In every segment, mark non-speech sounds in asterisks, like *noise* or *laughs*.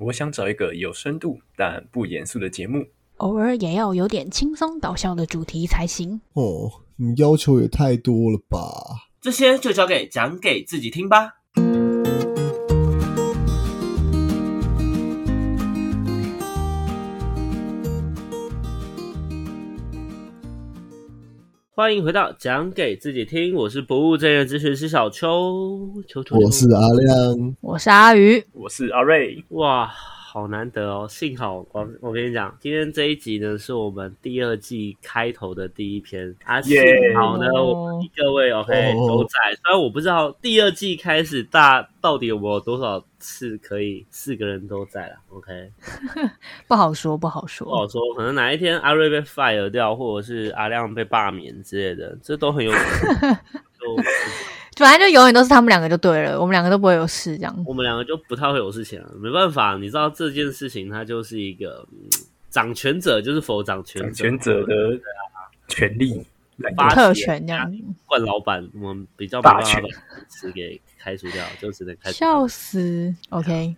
我想找一个有深度但不严肃的节目，偶尔也要有点轻松搞笑的主题才行。哦，你要求也太多了吧？这些就交给讲给自己听吧。欢迎回到讲给自己听，我是不务正业咨询师小邱，邱邱，我是阿亮，我是阿鱼，我是阿瑞。哇，好难得哦！幸好我我跟你讲，今天这一集呢是我们第二季开头的第一篇。啊，幸好呢我们各位 OK 都在，虽然我不知道第二季开始大到底有没有多少次可以四个人都在了，OK，*laughs* 不好说，不好说，不好说，可能哪一天阿瑞被 fire 掉，或者是阿亮被罢免之类的，这都很有可能。*laughs* 就反正就永远都是他们两个就对了，我们两个都不会有事这样。我们两个就不太会有事情了，没办法，你知道这件事情它就是一个掌权者就是否掌权掌权者的权利特权这样，冠老板我们比较把权词给开除掉，就只能开除。笑死，OK。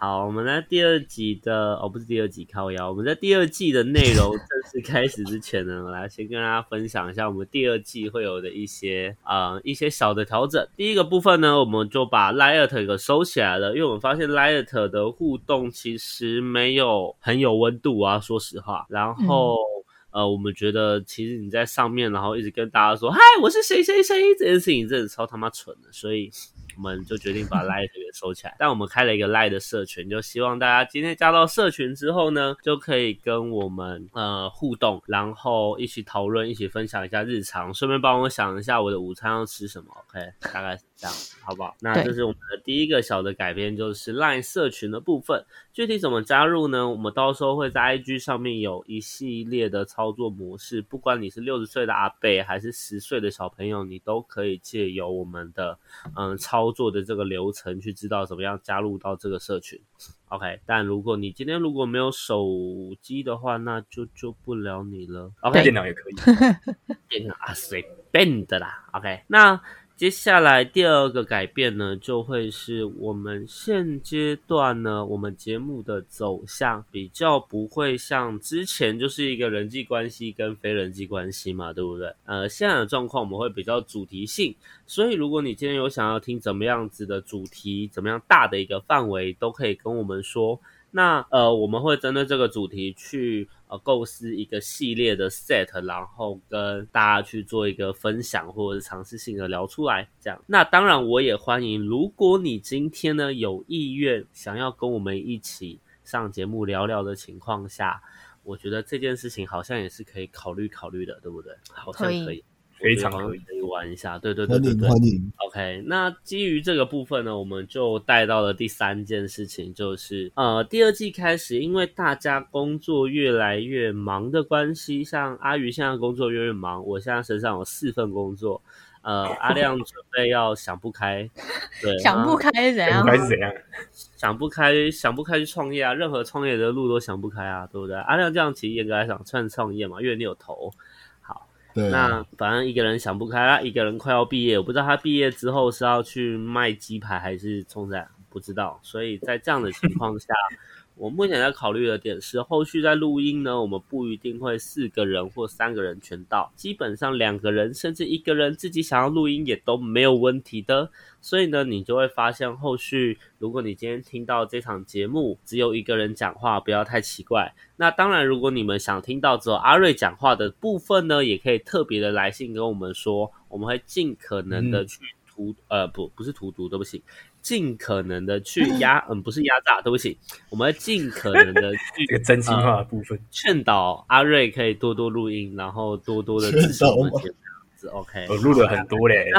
好，我们在第二集的哦，不是第二集靠腰。我们在第二季的内容正式开始之前呢，*laughs* 我来先跟大家分享一下我们第二季会有的一些啊一些小的调整。第一个部分呢，我们就把 Light 给收起来了，因为我们发现 Light 的互动其实没有很有温度啊，说实话。然后呃，我们觉得其实你在上面，然后一直跟大家说“嗨，我是谁谁谁”这件事情真的超他妈蠢的，所以。我们就决定把 Light 给收起来，但我们开了一个 Light 的社群，就希望大家今天加到社群之后呢，就可以跟我们呃互动，然后一起讨论，一起分享一下日常，顺便帮我想一下我的午餐要吃什么。OK，*laughs* 大概是这样，好不好？那这是我们的第一个小的改变，就是 Line 社群的部分。具体怎么加入呢？我们到时候会在 IG 上面有一系列的操作模式，不管你是六十岁的阿贝还是十岁的小朋友，你都可以借由我们的嗯操。做的这个流程去知道怎么样加入到这个社群，OK。但如果你今天如果没有手机的话，那就救不了你了。OK，电脑也可以，*laughs* 电脑啊随便的啦。OK，那。接下来第二个改变呢，就会是我们现阶段呢，我们节目的走向比较不会像之前就是一个人际关系跟非人际关系嘛，对不对？呃，现在的状况我们会比较主题性，所以如果你今天有想要听怎么样子的主题，怎么样大的一个范围，都可以跟我们说。那呃，我们会针对这个主题去呃构思一个系列的 set，然后跟大家去做一个分享或者是尝试性的聊出来，这样。那当然我也欢迎，如果你今天呢有意愿想要跟我们一起上节目聊聊的情况下，我觉得这件事情好像也是可以考虑考虑的，对不对？好像可以。非常可以玩一下，对对对对对。欢迎 OK，那基于这个部分呢，我们就带到了第三件事情，就是呃，第二季开始，因为大家工作越来越忙的关系，像阿鱼现在工作越来越忙，我现在身上有四份工作，呃，阿亮准备要想不开，对，想不开是怎样？开是怎样？想不开，想不开去创业啊，任何创业的路都想不开啊，对不对？阿亮这样其实严格来讲算创业嘛，因为你有对。那反正一个人想不开啦，一个人快要毕业，我不知道他毕业之后是要去卖鸡排还是冲在，不知道。所以在这样的情况下，我目前在考虑的点是，后续在录音呢，我们不一定会四个人或三个人全到，基本上两个人甚至一个人自己想要录音也都没有问题的。所以呢，你就会发现后续，如果你今天听到这场节目只有一个人讲话，不要太奇怪。那当然，如果你们想听到只有阿瑞讲话的部分呢，也可以特别的来信跟我们说，我们会尽可能的去荼呃不不是荼毒，对不起，尽可能的去压嗯不是压榨，对不起，我们会尽可能的去 *laughs* 这个真心话的部分劝导阿瑞可以多多录音，然后多多的 *laughs* 支持我们这样子。OK，我录了很多嘞。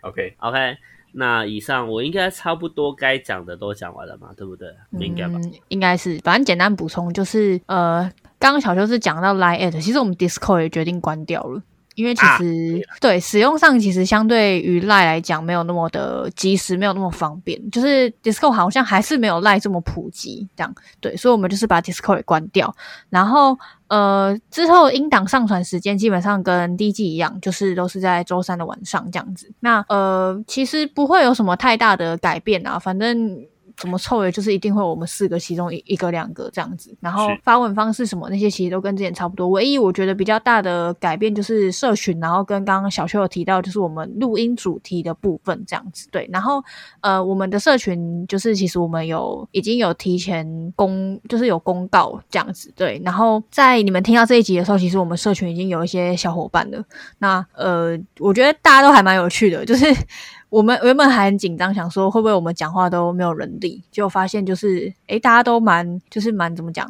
OK，OK，那以上我应该差不多该讲的都讲完了嘛，对不对？应该吧？应该是，反正简单补充就是，呃，刚刚小邱是讲到 Line at，其实我们 Discord 也决定关掉了。因为其实对使用上，其实相对于赖来讲，没有那么的及时，没有那么方便。就是 Discord 好像还是没有赖这么普及，这样对，所以我们就是把 Discord 关掉。然后呃，之后音档上传时间基本上跟第一季一样，就是都是在周三的晚上这样子。那呃，其实不会有什么太大的改变啊，反正。怎么凑的，就是一定会我们四个其中一一个两个这样子。然后发文方式什么那些其实都跟之前差不多，唯一我觉得比较大的改变就是社群，然后跟刚刚小秋有提到，就是我们录音主题的部分这样子。对，然后呃，我们的社群就是其实我们有已经有提前公，就是有公告这样子。对，然后在你们听到这一集的时候，其实我们社群已经有一些小伙伴了。那呃，我觉得大家都还蛮有趣的，就是我们原本还很紧张，想说会不会我们讲话都没有人理，结果发现就是诶，大家都蛮就是蛮怎么讲，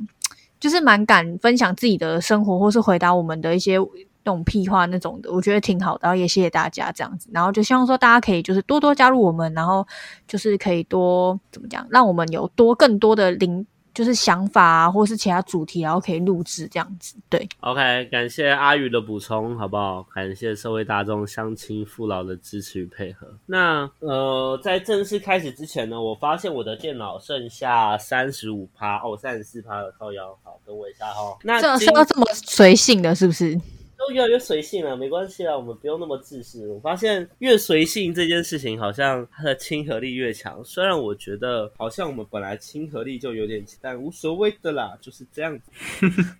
就是蛮敢分享自己的生活，或是回答我们的一些。那种屁话那种的，我觉得挺好的，也谢谢大家这样子，然后就希望说大家可以就是多多加入我们，然后就是可以多怎么讲，让我们有多更多的灵就是想法啊，或是其他主题，然后可以录制这样子，对。OK，感谢阿宇的补充，好不好？感谢社会大众乡亲父老的支持与配合。那呃，在正式开始之前呢，我发现我的电脑剩下三十五趴，哦，三十四趴的，靠腰，好，等我一下哈。那这是要这么随性的，是不是？都越来越随性了，没关系啦，我们不用那么自私。我发现越随性这件事情，好像它的亲和力越强。虽然我觉得好像我们本来亲和力就有点强，但无所谓的啦，就是这样子。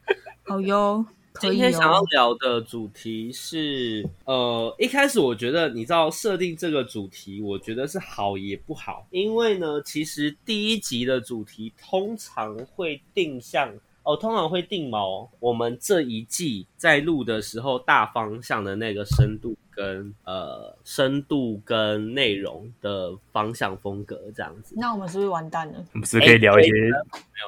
*laughs* 好哟，今天想要哦。聊的主题是，呃，一开始我觉得你知道设定这个主题，我觉得是好也不好，因为呢，其实第一集的主题通常会定向。哦，通常会定锚我们这一季在录的时候大方向的那个深度跟呃深度跟内容的方向风格这样子，那我们是不是完蛋了？我们是不是可以聊一些没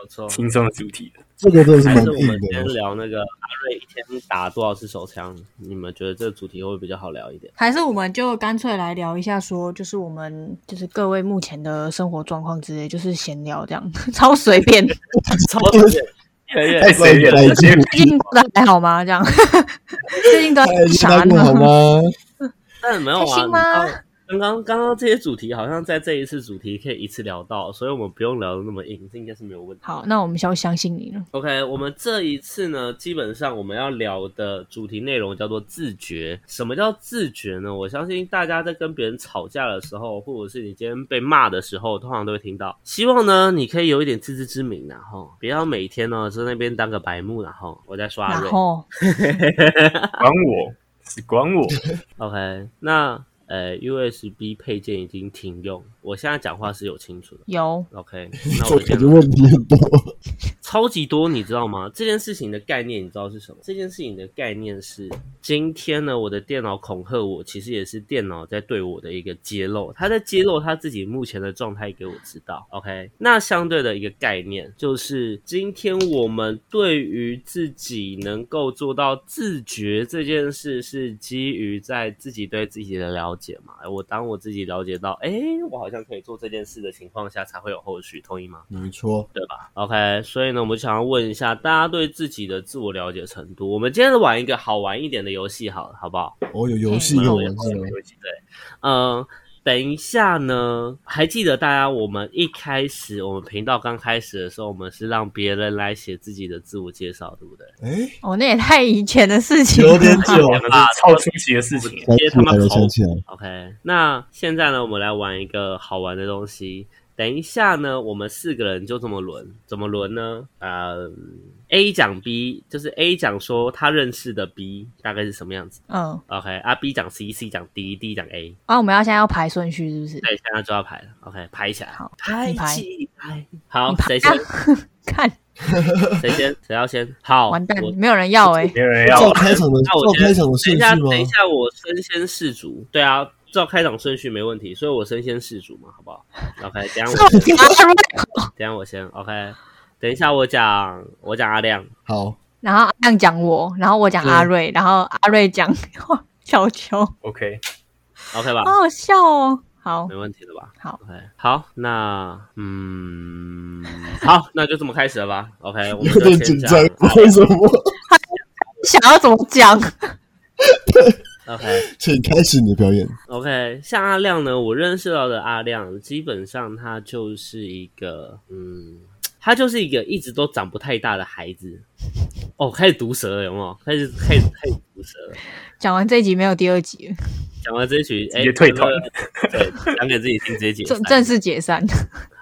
有错。轻松的主题的。这个真的是蛮还是我们。先聊那个阿瑞一天打多少次手枪？你们觉得这个主题会比较好聊一点？还是我们就干脆来聊一下说就是我们就是各位目前的生活状况之类，就是闲聊这样，*laughs* 超随便。*laughs* *laughs* 超随便，太随便了，最近过得还好吗？这样，最近都在哎，啥你过好？吗？但没有啊。刚刚刚刚这些主题好像在这一次主题可以一次聊到，所以我们不用聊的那么硬，这应该是没有问题。好，那我们就相信你了。OK，我们这一次呢，基本上我们要聊的主题内容叫做自觉。什么叫自觉呢？我相信大家在跟别人吵架的时候，或者是你今天被骂的时候，通常都会听到。希望呢，你可以有一点自知之明，然后不要每天呢在那边当个白目，然后我在刷瑞。然 *laughs* 后管我，只管我。OK，那呃 USB 配件已经停用，我现在讲话是有清楚的。有 OK，*laughs* 那我觉问题很多。超级多，你知道吗？这件事情的概念你知道是什么？这件事情的概念是，今天呢，我的电脑恐吓我，其实也是电脑在对我的一个揭露，他在揭露他自己目前的状态给我知道。OK，那相对的一个概念就是，今天我们对于自己能够做到自觉这件事，是基于在自己对自己的了解嘛？我当我自己了解到，哎，我好像可以做这件事的情况下，才会有后续，同意吗？没错，对吧？OK，所以呢，我们想要问一下大家对自己的自我了解程度。我们今天玩一个好玩一点的游戏，好了，好不好？哦，有游戏有游戏，有游戏？对，嗯、等一下呢，还记得大家我们一开始我们频道刚开始的时候，我们是让别人来写自己的自我介绍，对不对？哎，哦，那也太以前的事情了，有点久两个是超出奇的事情。想接他们头起来。OK，那现在呢，我们来玩一个好玩的东西。等一下呢，我们四个人就这么轮，怎么轮呢？呃，A 讲 B，就是 A 讲说他认识的 B 大概是什么样子。嗯，OK，啊 B 讲 C，C 讲 D，D 讲 A。啊，我们要现在要排顺序是不是？对，现在就要排了。OK，排起来。好排起来。好谁先？*laughs* 看，*laughs* 谁先？谁要先？好，完蛋，没有人要哎、没有人要照开场的那我先照开场的等一下，顺序吗等？一下，我身先士卒。对啊，照开场顺序没问题，所以我身先士卒嘛，好不好？OK，等一下我先，等一下我先。OK，等一下我讲，我讲阿亮。好，然后阿亮讲我，然后我讲阿瑞，然后阿瑞讲小球，OK，OK 吧？好好笑哦。好没问题的吧？好，OK，好，那嗯，好，那就这么开始了吧？OK，*laughs* 我们有点紧张，为什么？*laughs* 想要怎么讲？*laughs* OK。*laughs* 请开始你的表演。OK，像阿亮呢，我认识到的阿亮，基本上他就是一个，嗯，他就是一个一直都长不太大的孩子。哦，开始毒舌了，有没有？开始开始开始毒舌了。讲完这一集没有第二集了，讲完这一集，哎，直接退团对，讲给自己听，直接解散正。正式解散。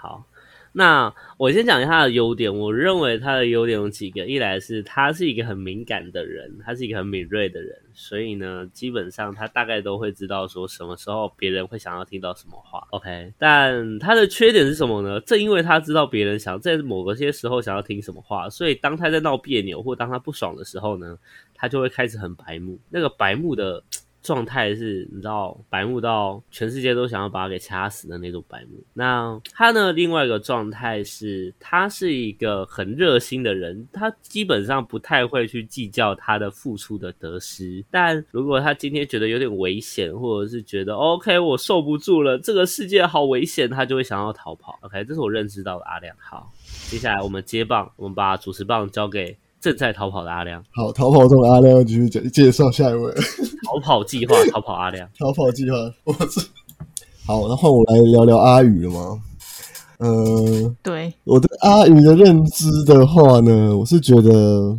好，那我先讲一下他的优点。我认为他的优点有几个，一来是他是一个很敏感的人，他是一个很敏锐的人，所以呢，基本上他大概都会知道说什么时候别人会想要听到什么话。OK，但他的缺点是什么呢？正因为他知道别人想在某个些时候想要听什么话，所以当他在闹别扭或当他不爽的时候呢，他就会开始很白目。那个白目的。状态是，你知道，白目到全世界都想要把他给掐死的那种白目。那他呢？另外一个状态是，他是一个很热心的人，他基本上不太会去计较他的付出的得失。但如果他今天觉得有点危险，或者是觉得 OK，我受不住了，这个世界好危险，他就会想要逃跑。OK，这是我认知到的阿亮。好，接下来我们接棒，我们把主持棒交给。正在逃跑的阿亮，好，逃跑中的阿亮继续介介绍下一位。逃跑计划，*laughs* 逃跑阿亮，逃跑计划，我是好，那换我来聊聊阿宇了吗？嗯，对，我对阿宇的认知的话呢，我是觉得。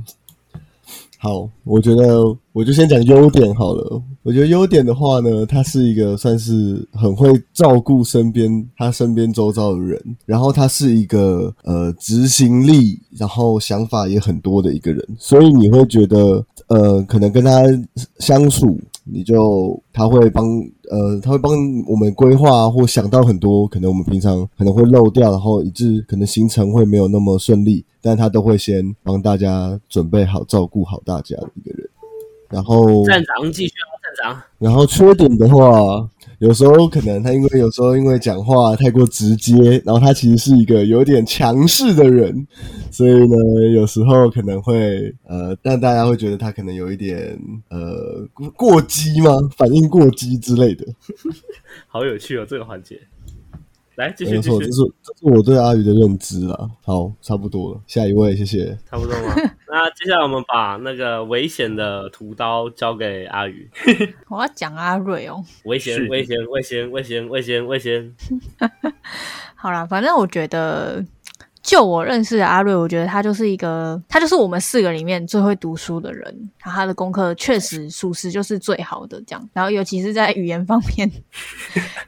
好，我觉得我就先讲优点好了。我觉得优点的话呢，他是一个算是很会照顾身边他身边周遭的人，然后他是一个呃执行力，然后想法也很多的一个人，所以你会觉得呃可能跟他相处。你就他会帮呃，他会帮我们规划或想到很多可能我们平常可能会漏掉，然后以致可能行程会没有那么顺利，但他都会先帮大家准备好、照顾好大家的一个人。然后站长继续啊，站长。然后缺点的话。有时候可能他因为有时候因为讲话太过直接，然后他其实是一个有点强势的人，所以呢，有时候可能会呃让大家会觉得他可能有一点呃过激吗？反应过激之类的。*laughs* 好有趣哦，这个环节。来继续继续，这是这是我对阿宇的认知啊。好，差不多了，下一位，谢谢。差不多吗？*laughs* 那接下来我们把那个危险的屠刀交给阿宇。*laughs* 我要讲阿瑞哦。危险，危险，危险，危险，危险，危险。好啦，反正我觉得。就我认识的阿瑞，我觉得他就是一个，他就是我们四个里面最会读书的人。然后他的功课确实属实就是最好的这样。然后尤其是在语言方面，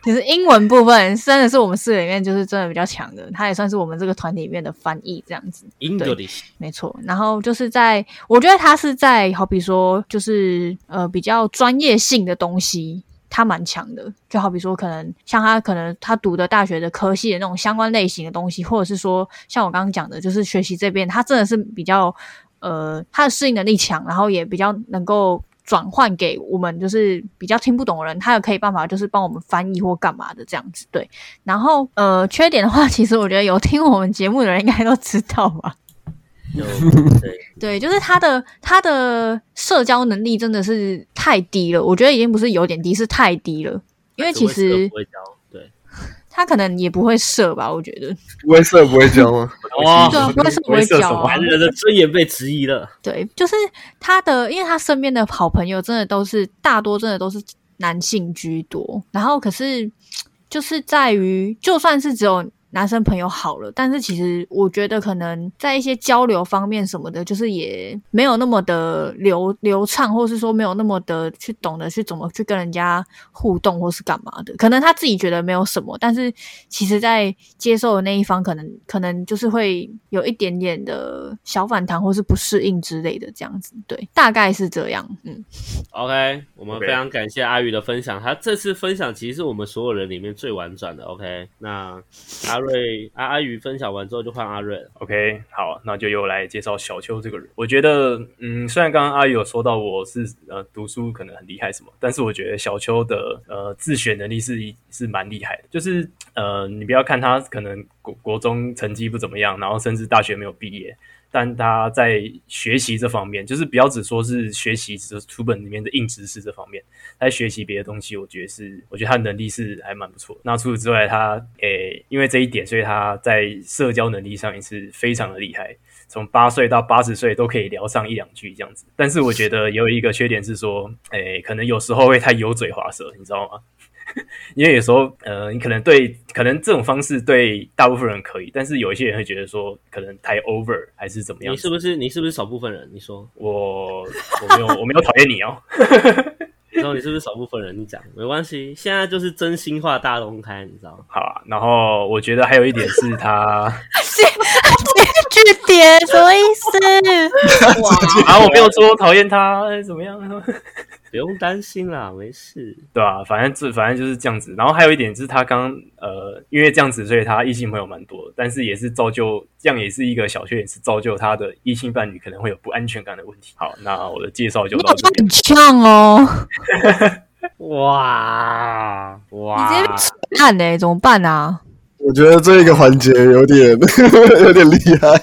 其 *laughs* 实英文部分真的是我们四个里面就是真的比较强的。他也算是我们这个团体里面的翻译这样子。English 没错。然后就是在，我觉得他是在好比说，就是呃比较专业性的东西。他蛮强的，就好比说，可能像他可能他读的大学的科系的那种相关类型的东西，或者是说，像我刚刚讲的，就是学习这边，他真的是比较呃，他的适应能力强，然后也比较能够转换给我们，就是比较听不懂的人，他也可以办法就是帮我们翻译或干嘛的这样子。对，然后呃，缺点的话，其实我觉得有听我们节目的人应该都知道吧。*laughs* 对对，就是他的他的社交能力真的是太低了，我觉得已经不是有点低，是太低了。因为其实对，*laughs* 他可能也不会射吧，我觉得 *laughs* 不会射不会教吗？哇，不会射不会教，男人的尊严被质疑了。对，就是他的，因为他身边的好朋友真的都是大多真的都是男性居多，然后可是就是在于，就算是只有。男生朋友好了，但是其实我觉得可能在一些交流方面什么的，就是也没有那么的流流畅，或是说没有那么的去懂得去怎么去跟人家互动，或是干嘛的。可能他自己觉得没有什么，但是其实在接受的那一方，可能可能就是会有一点点的小反弹，或是不适应之类的这样子。对，大概是这样。嗯，OK，我们非常感谢阿宇的分享，他这次分享其实是我们所有人里面最婉转的。OK，那阿。阿瑞阿阿宇分享完之后就换阿瑞了。OK，好，那就又来介绍小邱这个人。我觉得，嗯，虽然刚刚阿宇有说到我是呃读书可能很厉害什么，但是我觉得小邱的呃自学能力是是蛮厉害的。就是呃，你不要看他可能国国中成绩不怎么样，然后甚至大学没有毕业。但他在学习这方面，就是不要只说是学习这书本里面的硬知识这方面，他在学习别的东西，我觉得是，我觉得他能力是还蛮不错。那除此之外，他诶，因为这一点，所以他在社交能力上也是非常的厉害。从八岁到八十岁都可以聊上一两句这样子。但是我觉得有一个缺点是说，诶，可能有时候会太油嘴滑舌，你知道吗？*laughs* 因为有时候，呃，你可能对，可能这种方式对大部分人可以，但是有一些人会觉得说，可能太 over 还是怎么样？你是不是你是不是少部分人？你说我我没有我没有讨厌你哦。*laughs* 你说你是不是少部分人？你讲没关系，现在就是真心话大公开，你知道吗？好啊，然后我觉得还有一点是他，*laughs* 句点什么意思？哇，啊，我没有说讨厌他哎怎么样，不用担心啦，没事。对吧、反正这反正就是这样子。然后还有一点就是他刚呃，因为这样子，所以他异性朋友蛮多，但是也是造就这样也是一个小缺点，是造就他的异性伴侣可能会有不安全感的问题。好，那我的介绍就你到这边好像很。呛哦，*laughs* 哇哇你哇，直接被看呢，怎么办啊？我觉得这一个环节有点 *laughs* 有点厉害。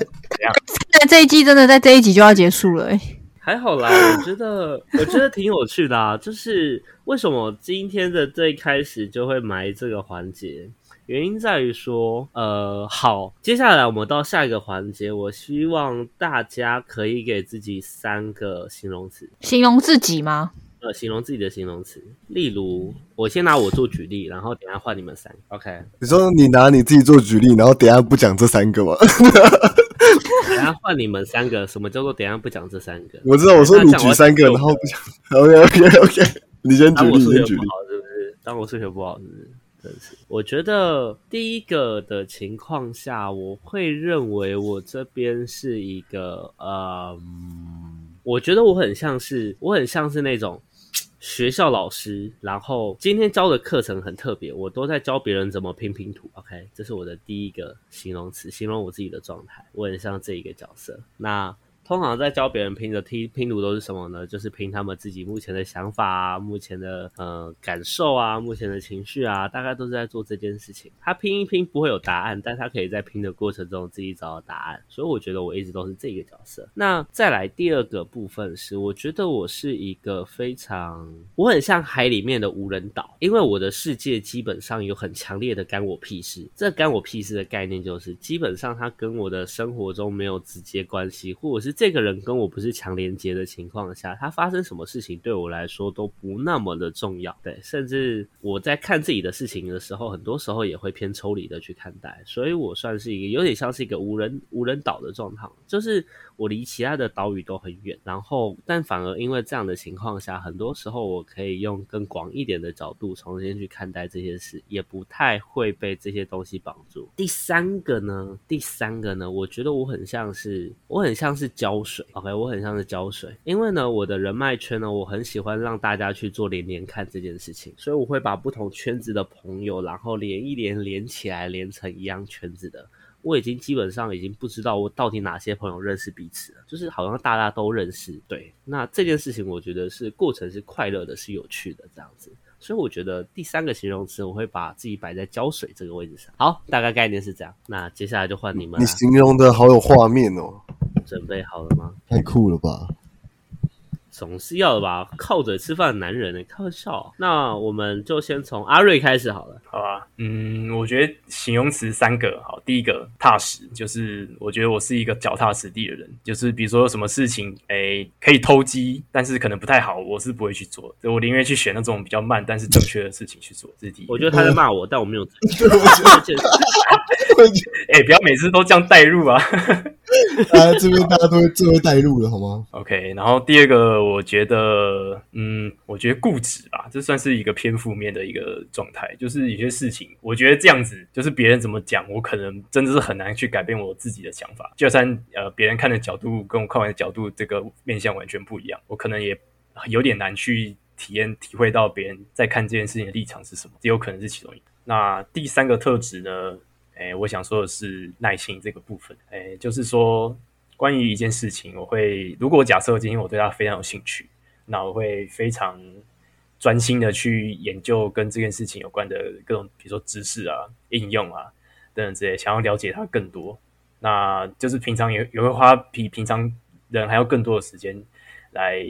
在这一季真的在这一集就要结束了、欸，还好啦，*laughs* 我觉得我觉得挺有趣的啊。就是为什么今天的最开始就会埋这个环节？原因在于说，呃，好，接下来我们到下一个环节，我希望大家可以给自己三个形容词，形容自己吗？呃，形容自己的形容词。例如，我先拿我做举例，然后等下换你们三个。OK，你说你拿你自己做举例，然后等下不讲这三个吗？*laughs* 等下换你们三个。什么叫做等下不讲这三个？我知道，我说你举三个，然后不讲。OK OK OK，你先举我数学你先举例。不好是不是？当我数学不好是不是？真是，我觉得第一个的情况下，我会认为我这边是一个，呃，嗯我觉得我很像是，我很像是那种学校老师，然后今天教的课程很特别，我都在教别人怎么拼拼图。OK，这是我的第一个形容词，形容我自己的状态，我很像这一个角色。那通常在教别人拼的拼拼图都是什么呢？就是拼他们自己目前的想法啊，目前的呃感受啊，目前的情绪啊，大概都是在做这件事情。他拼一拼不会有答案，但他可以在拼的过程中自己找到答案。所以我觉得我一直都是这个角色。那再来第二个部分是，我觉得我是一个非常，我很像海里面的无人岛，因为我的世界基本上有很强烈的干我屁事。这干我屁事的概念就是，基本上它跟我的生活中没有直接关系，或者是这个人跟我不是强连接的情况下，他发生什么事情对我来说都不那么的重要。对，甚至我在看自己的事情的时候，很多时候也会偏抽离的去看待，所以我算是一个有点像是一个无人无人岛的状态，就是我离其他的岛屿都很远，然后但反而因为这样的情况下，很多时候我可以用更广一点的角度重新去看待这些事，也不太会被这些东西绑住。第三个呢，第三个呢，我觉得我很像是我很像是胶水，OK，我很像是胶水，因为呢，我的人脉圈呢，我很喜欢让大家去做连连看这件事情，所以我会把不同圈子的朋友，然后连一连连起来，连成一样圈子的。我已经基本上已经不知道我到底哪些朋友认识彼此了，就是好像大家都认识。对，那这件事情我觉得是过程是快乐的，是有趣的这样子。所以我觉得第三个形容词我会把自己摆在浇水这个位置上。好，大概概念是这样。那接下来就换你们了，你形容的好有画面哦，准备好了吗？太酷了吧！总是要的吧，靠嘴吃饭的男人呢、开玩笑。那我们就先从阿瑞开始好了。好吧，嗯，我觉得形容词三个好。第一个踏实，就是我觉得我是一个脚踏实地的人，就是比如说有什么事情，诶，可以偷鸡，但是可能不太好，我是不会去做，我宁愿去选那种比较慢但是正确的事情去做。这是第一。我觉得他在骂我，但我没有。*laughs* 哎、*laughs* 不要每次都这样带入啊。啊，*laughs* 这边大家都会最会带入了，好吗？OK，然后第二个，我觉得，嗯，我觉得固执吧，这算是一个偏负面的一个状态。就是有些事情，我觉得这样子，就是别人怎么讲，我可能真的是很难去改变我自己的想法。就算呃别人看的角度跟我看完的角度，这个面向完全不一样，我可能也有点难去体验体会到别人在看这件事情的立场是什么，这有可能是其中一个。那第三个特质呢？诶，我想说的是耐心这个部分。诶，就是说，关于一件事情，我会如果假设今天我对它非常有兴趣，那我会非常专心的去研究跟这件事情有关的各种，比如说知识啊、应用啊等等之类，想要了解它更多。那就是平常也也会花比平常人还要更多的时间来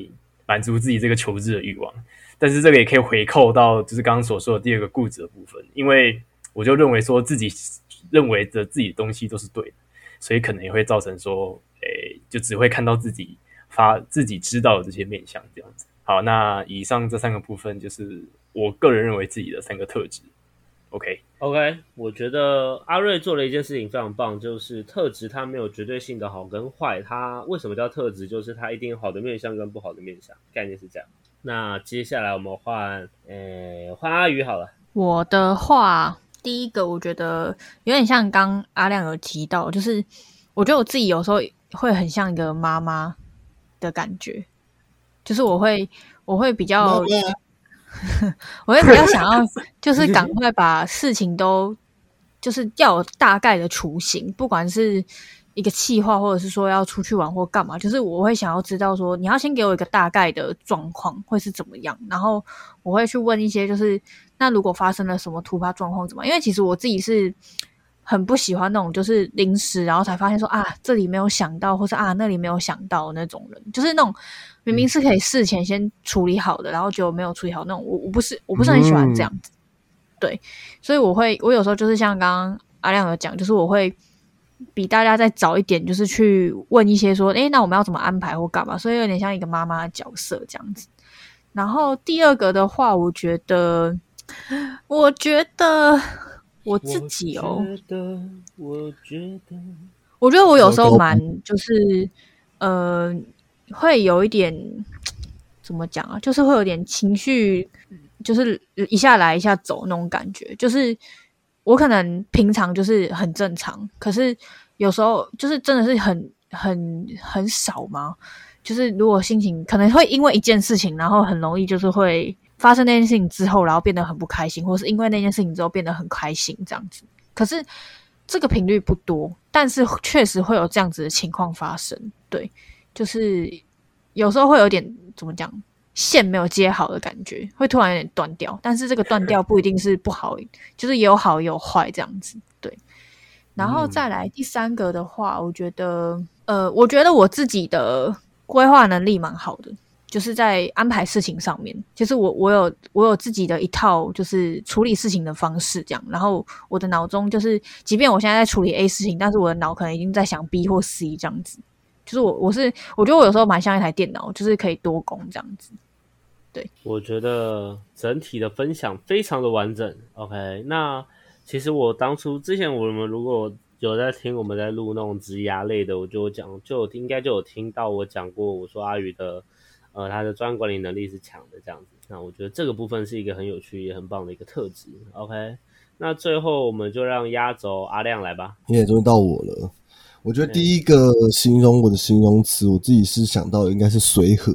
满足自己这个求知的欲望。但是这个也可以回扣到就是刚刚所说的第二个固执的部分，因为我就认为说自己认为的自己的东西都是对的，所以可能也会造成说，就只会看到自己发自己知道的这些面相这样子。好，那以上这三个部分就是我个人认为自己的三个特质。OK，OK，我觉得阿瑞做了一件事情非常棒，就是特质它没有绝对性的好跟坏，它为什么叫特质？就是它一定有好的面相跟不好的面相，概念是这样。那接下来我们换，呃，换阿宇好了。我的话，第一个我觉得有点像刚阿亮有提到，就是我觉得我自己有时候会很像一个妈妈的感觉，就是我会我会比较，*laughs* 我会比较想要，*laughs* 就是赶快把事情都，就是要有大概的雏形，不管是。一个计划，或者是说要出去玩或干嘛，就是我会想要知道说，你要先给我一个大概的状况会是怎么样，然后我会去问一些，就是那如果发生了什么突发状况怎么？因为其实我自己是很不喜欢那种就是临时，然后才发现说啊这里没有想到，或是啊那里没有想到那种人，就是那种明明是可以事前先处理好的，然后就没有处理好那种，我我不是我不是很喜欢这样子，对，所以我会我有时候就是像刚刚阿亮有讲，就是我会。比大家再早一点，就是去问一些说，诶，那我们要怎么安排或干嘛？所以有点像一个妈妈的角色这样子。然后第二个的话，我觉得，我觉得我自己哦，我觉得，我觉得我有时候蛮就是，呃，会有一点怎么讲啊？就是会有点情绪，就是一下来一下走那种感觉，就是。我可能平常就是很正常，可是有时候就是真的是很很很少嘛？就是如果心情可能会因为一件事情，然后很容易就是会发生那件事情之后，然后变得很不开心，或是因为那件事情之后变得很开心这样子。可是这个频率不多，但是确实会有这样子的情况发生。对，就是有时候会有点怎么讲？线没有接好的感觉，会突然有点断掉。但是这个断掉不一定是不好，就是有好有坏这样子。对，然后再来第三个的话，我觉得，呃，我觉得我自己的规划能力蛮好的，就是在安排事情上面，就是我我有我有自己的一套就是处理事情的方式这样。然后我的脑中就是，即便我现在在处理 A 事情，但是我的脑可能已经在想 B 或 C 这样子。就是我我是我觉得我有时候蛮像一台电脑，就是可以多工这样子。对，我觉得整体的分享非常的完整。OK，那其实我当初之前我们如果有在听我们在录那种职涯类的，我就讲就应该就有听到我讲过，我说阿宇的呃他的专管理能力是强的这样子。那我觉得这个部分是一个很有趣也很棒的一个特质。OK，那最后我们就让压轴阿亮来吧。你也终于到我了。我觉得第一个形容我的形容词，我自己是想到的应该是随和。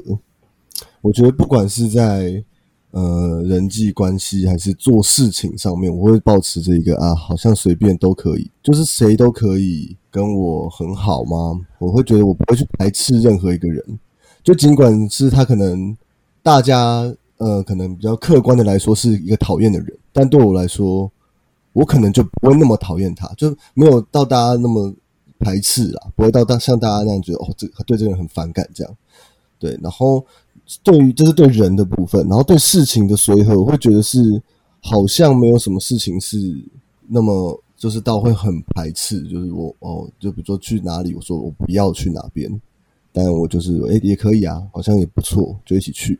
我觉得不管是在呃人际关系还是做事情上面，我会保持着一个啊，好像随便都可以，就是谁都可以跟我很好吗？我会觉得我不会去排斥任何一个人，就尽管是他可能大家呃可能比较客观的来说是一个讨厌的人，但对我来说，我可能就不会那么讨厌他，就没有到大家那么排斥啦，不会到大像大家那样觉得哦，这对这个人很反感这样，对，然后。对于这是对人的部分，然后对事情的随和，我会觉得是好像没有什么事情是那么就是到会很排斥，就是我哦，就比如说去哪里，我说我不要去哪边，但我就是哎也可以啊，好像也不错，就一起去，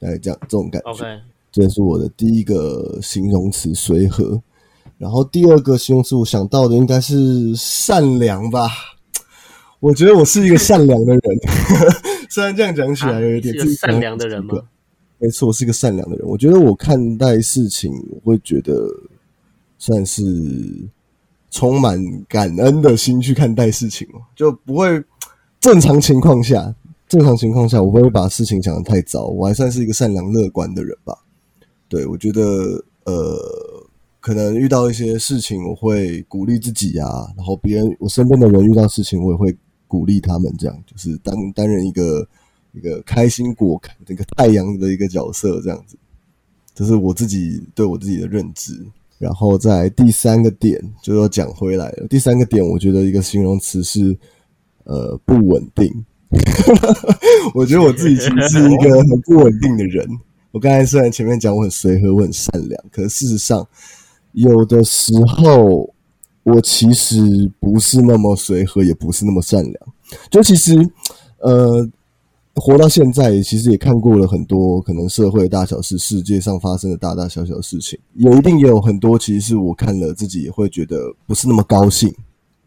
哎这样这种感觉。OK，这是我的第一个形容词随和，然后第二个形容词我想到的应该是善良吧。我觉得我是一个善良的人，*laughs* 虽然这样讲起来有一点善良的人吗？没错，我是一个善良的人。我觉得我看待事情，我会觉得算是充满感恩的心去看待事情就不会正常情况下，正常情况下我不会把事情想的太糟，我还算是一个善良乐观的人吧。对，我觉得呃，可能遇到一些事情，我会鼓励自己啊，然后别人我身边的人遇到事情，我也会。鼓励他们这样，就是担担任一个一个开心果这个太阳的一个角色，这样子，这是我自己对我自己的认知。然后在第三个点就要讲回来了。第三个点，我觉得一个形容词是呃不稳定。*laughs* 我觉得我自己其实是一个很不稳定的人。*laughs* 我刚才虽然前面讲我很随和，我很善良，可是事实上有的时候。我其实不是那么随和，也不是那么善良。就其实，呃，活到现在，其实也看过了很多可能社会大小事，世界上发生的大大小小的事情，有一定也有很多，其实是我看了自己也会觉得不是那么高兴。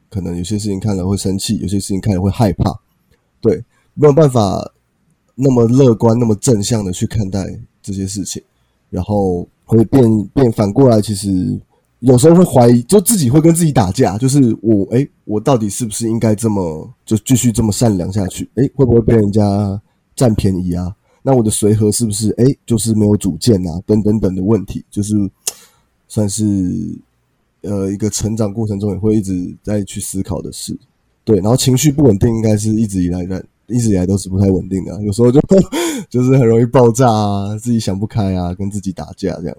可能有些事情看了会生气，有些事情看了会害怕。对，没有办法那么乐观、那么正向的去看待这些事情，然后会变变反过来，其实有时候会怀疑，就自己会跟自己打架，就是我哎，我到底是不是应该这么就继续这么善良下去？哎，会不会被人家占便宜啊？那我的随和是不是哎，就是没有主见啊？等等等的问题，就是算是呃一个成长过程中也会一直在去思考的事。对，然后情绪不稳定，应该是一直以来的，一直以来都是不太稳定的，有时候就 *laughs* 就是很容易爆炸啊，自己想不开啊，跟自己打架这样。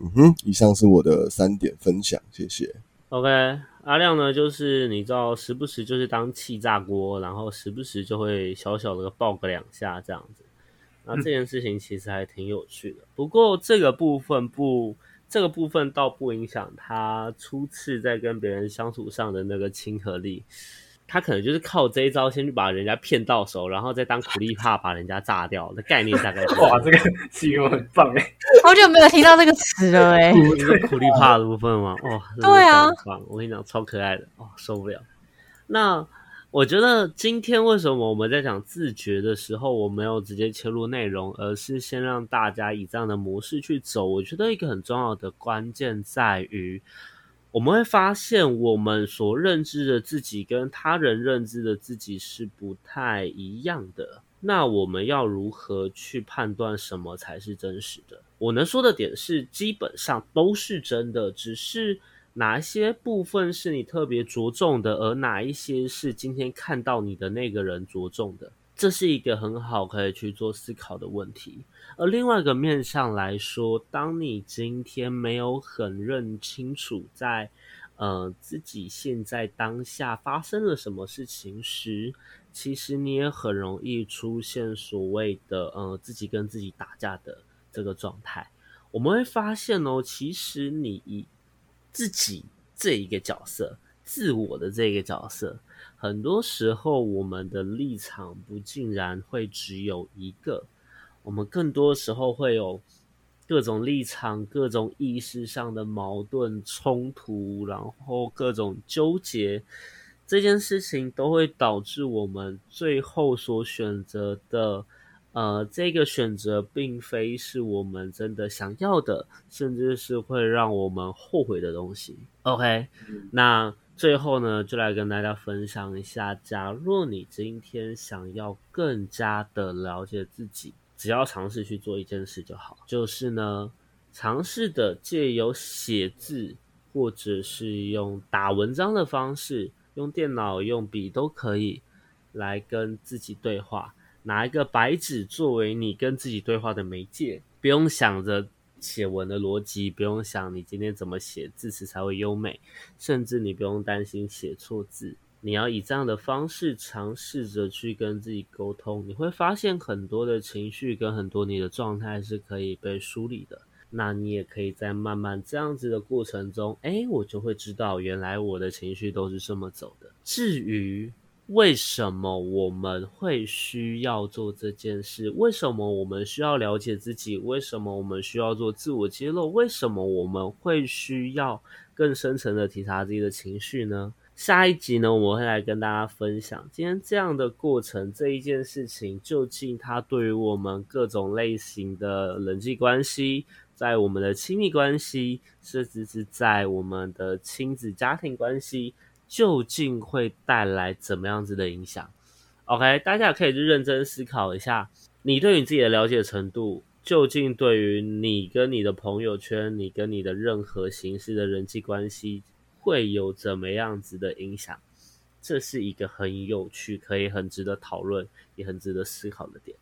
嗯哼，以上是我的三点分享，谢谢。OK，阿亮呢，就是你知道，时不时就是当气炸锅，然后时不时就会小小的爆个两下这样子。那这件事情其实还挺有趣的，不过这个部分不，这个部分倒不影响他初次在跟别人相处上的那个亲和力。他可能就是靠这一招，先去把人家骗到手，然后再当苦力怕把人家炸掉的概念，大概哇，这个形容很棒哎！*laughs* 好久没有听到这个词了哎，是苦力怕的部分吗？哦，对啊，我跟你讲，超可爱的哦，受不了。那我觉得今天为什么我们在讲自觉的时候，我没有直接切入内容，而是先让大家以这样的模式去走？我觉得一个很重要的关键在于。我们会发现，我们所认知的自己跟他人认知的自己是不太一样的。那我们要如何去判断什么才是真实的？我能说的点是，基本上都是真的，只是哪一些部分是你特别着重的，而哪一些是今天看到你的那个人着重的。这是一个很好可以去做思考的问题。而另外一个面上来说，当你今天没有很认清楚在呃自己现在当下发生了什么事情时，其实你也很容易出现所谓的呃自己跟自己打架的这个状态。我们会发现哦，其实你一自己这一个角色，自我的这个角色。很多时候，我们的立场不竟然会只有一个，我们更多时候会有各种立场、各种意识上的矛盾冲突，然后各种纠结，这件事情都会导致我们最后所选择的，呃，这个选择并非是我们真的想要的，甚至是会让我们后悔的东西。OK，那。最后呢，就来跟大家分享一下，假若你今天想要更加的了解自己，只要尝试去做一件事就好，就是呢，尝试的借由写字，或者是用打文章的方式，用电脑、用笔都可以，来跟自己对话，拿一个白纸作为你跟自己对话的媒介，不用想着。写文的逻辑不用想，你今天怎么写字词才会优美，甚至你不用担心写错字。你要以这样的方式尝试着去跟自己沟通，你会发现很多的情绪跟很多你的状态是可以被梳理的。那你也可以在慢慢这样子的过程中，哎，我就会知道原来我的情绪都是这么走的。至于。为什么我们会需要做这件事？为什么我们需要了解自己？为什么我们需要做自我揭露？为什么我们会需要更深层的体察自己的情绪呢？下一集呢，我会来跟大家分享今天这样的过程，这一件事情究竟它对于我们各种类型的人际关系，在我们的亲密关系，甚至是在我们的亲子家庭关系。究竟会带来怎么样子的影响？OK，大家可以去认真思考一下，你对你自己的了解程度，究竟对于你跟你的朋友圈，你跟你的任何形式的人际关系，会有怎么样子的影响？这是一个很有趣，可以很值得讨论，也很值得思考的点。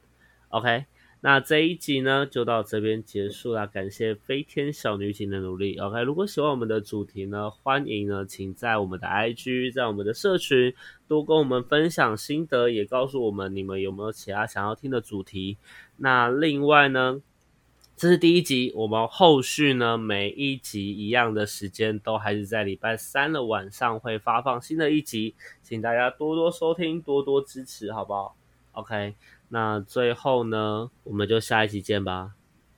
OK。那这一集呢，就到这边结束了。感谢飞天小女警的努力。OK，如果喜欢我们的主题呢，欢迎呢，请在我们的 IG，在我们的社群多跟我们分享心得，也告诉我们你们有没有其他想要听的主题。那另外呢，这是第一集，我们后续呢，每一集一样的时间都还是在礼拜三的晚上会发放新的一集，请大家多多收听，多多支持，好不好？OK。那最后呢，我们就下一期见吧。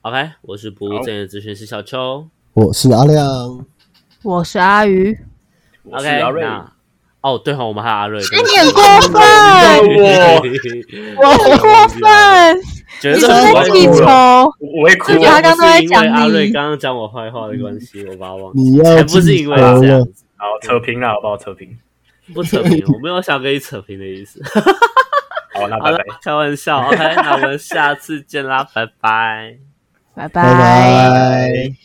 OK，我是不务正业咨询师小秋，我是阿亮，我是阿鱼。OK，那哦，对哈，我们还有阿瑞，哎，你很过分，*laughs* 我很过分，觉得你是在记仇？我会哭我觉得他刚刚都在讲你阿瑞刚刚讲我坏话的关系，我把他忘记，你要才不是因为这样子，好扯平了，好不好？扯平，不扯平，我没有想跟你扯平的意思。好，拜拜。，开玩笑，*laughs* OK，那我们下次见啦，拜拜。拜拜拜。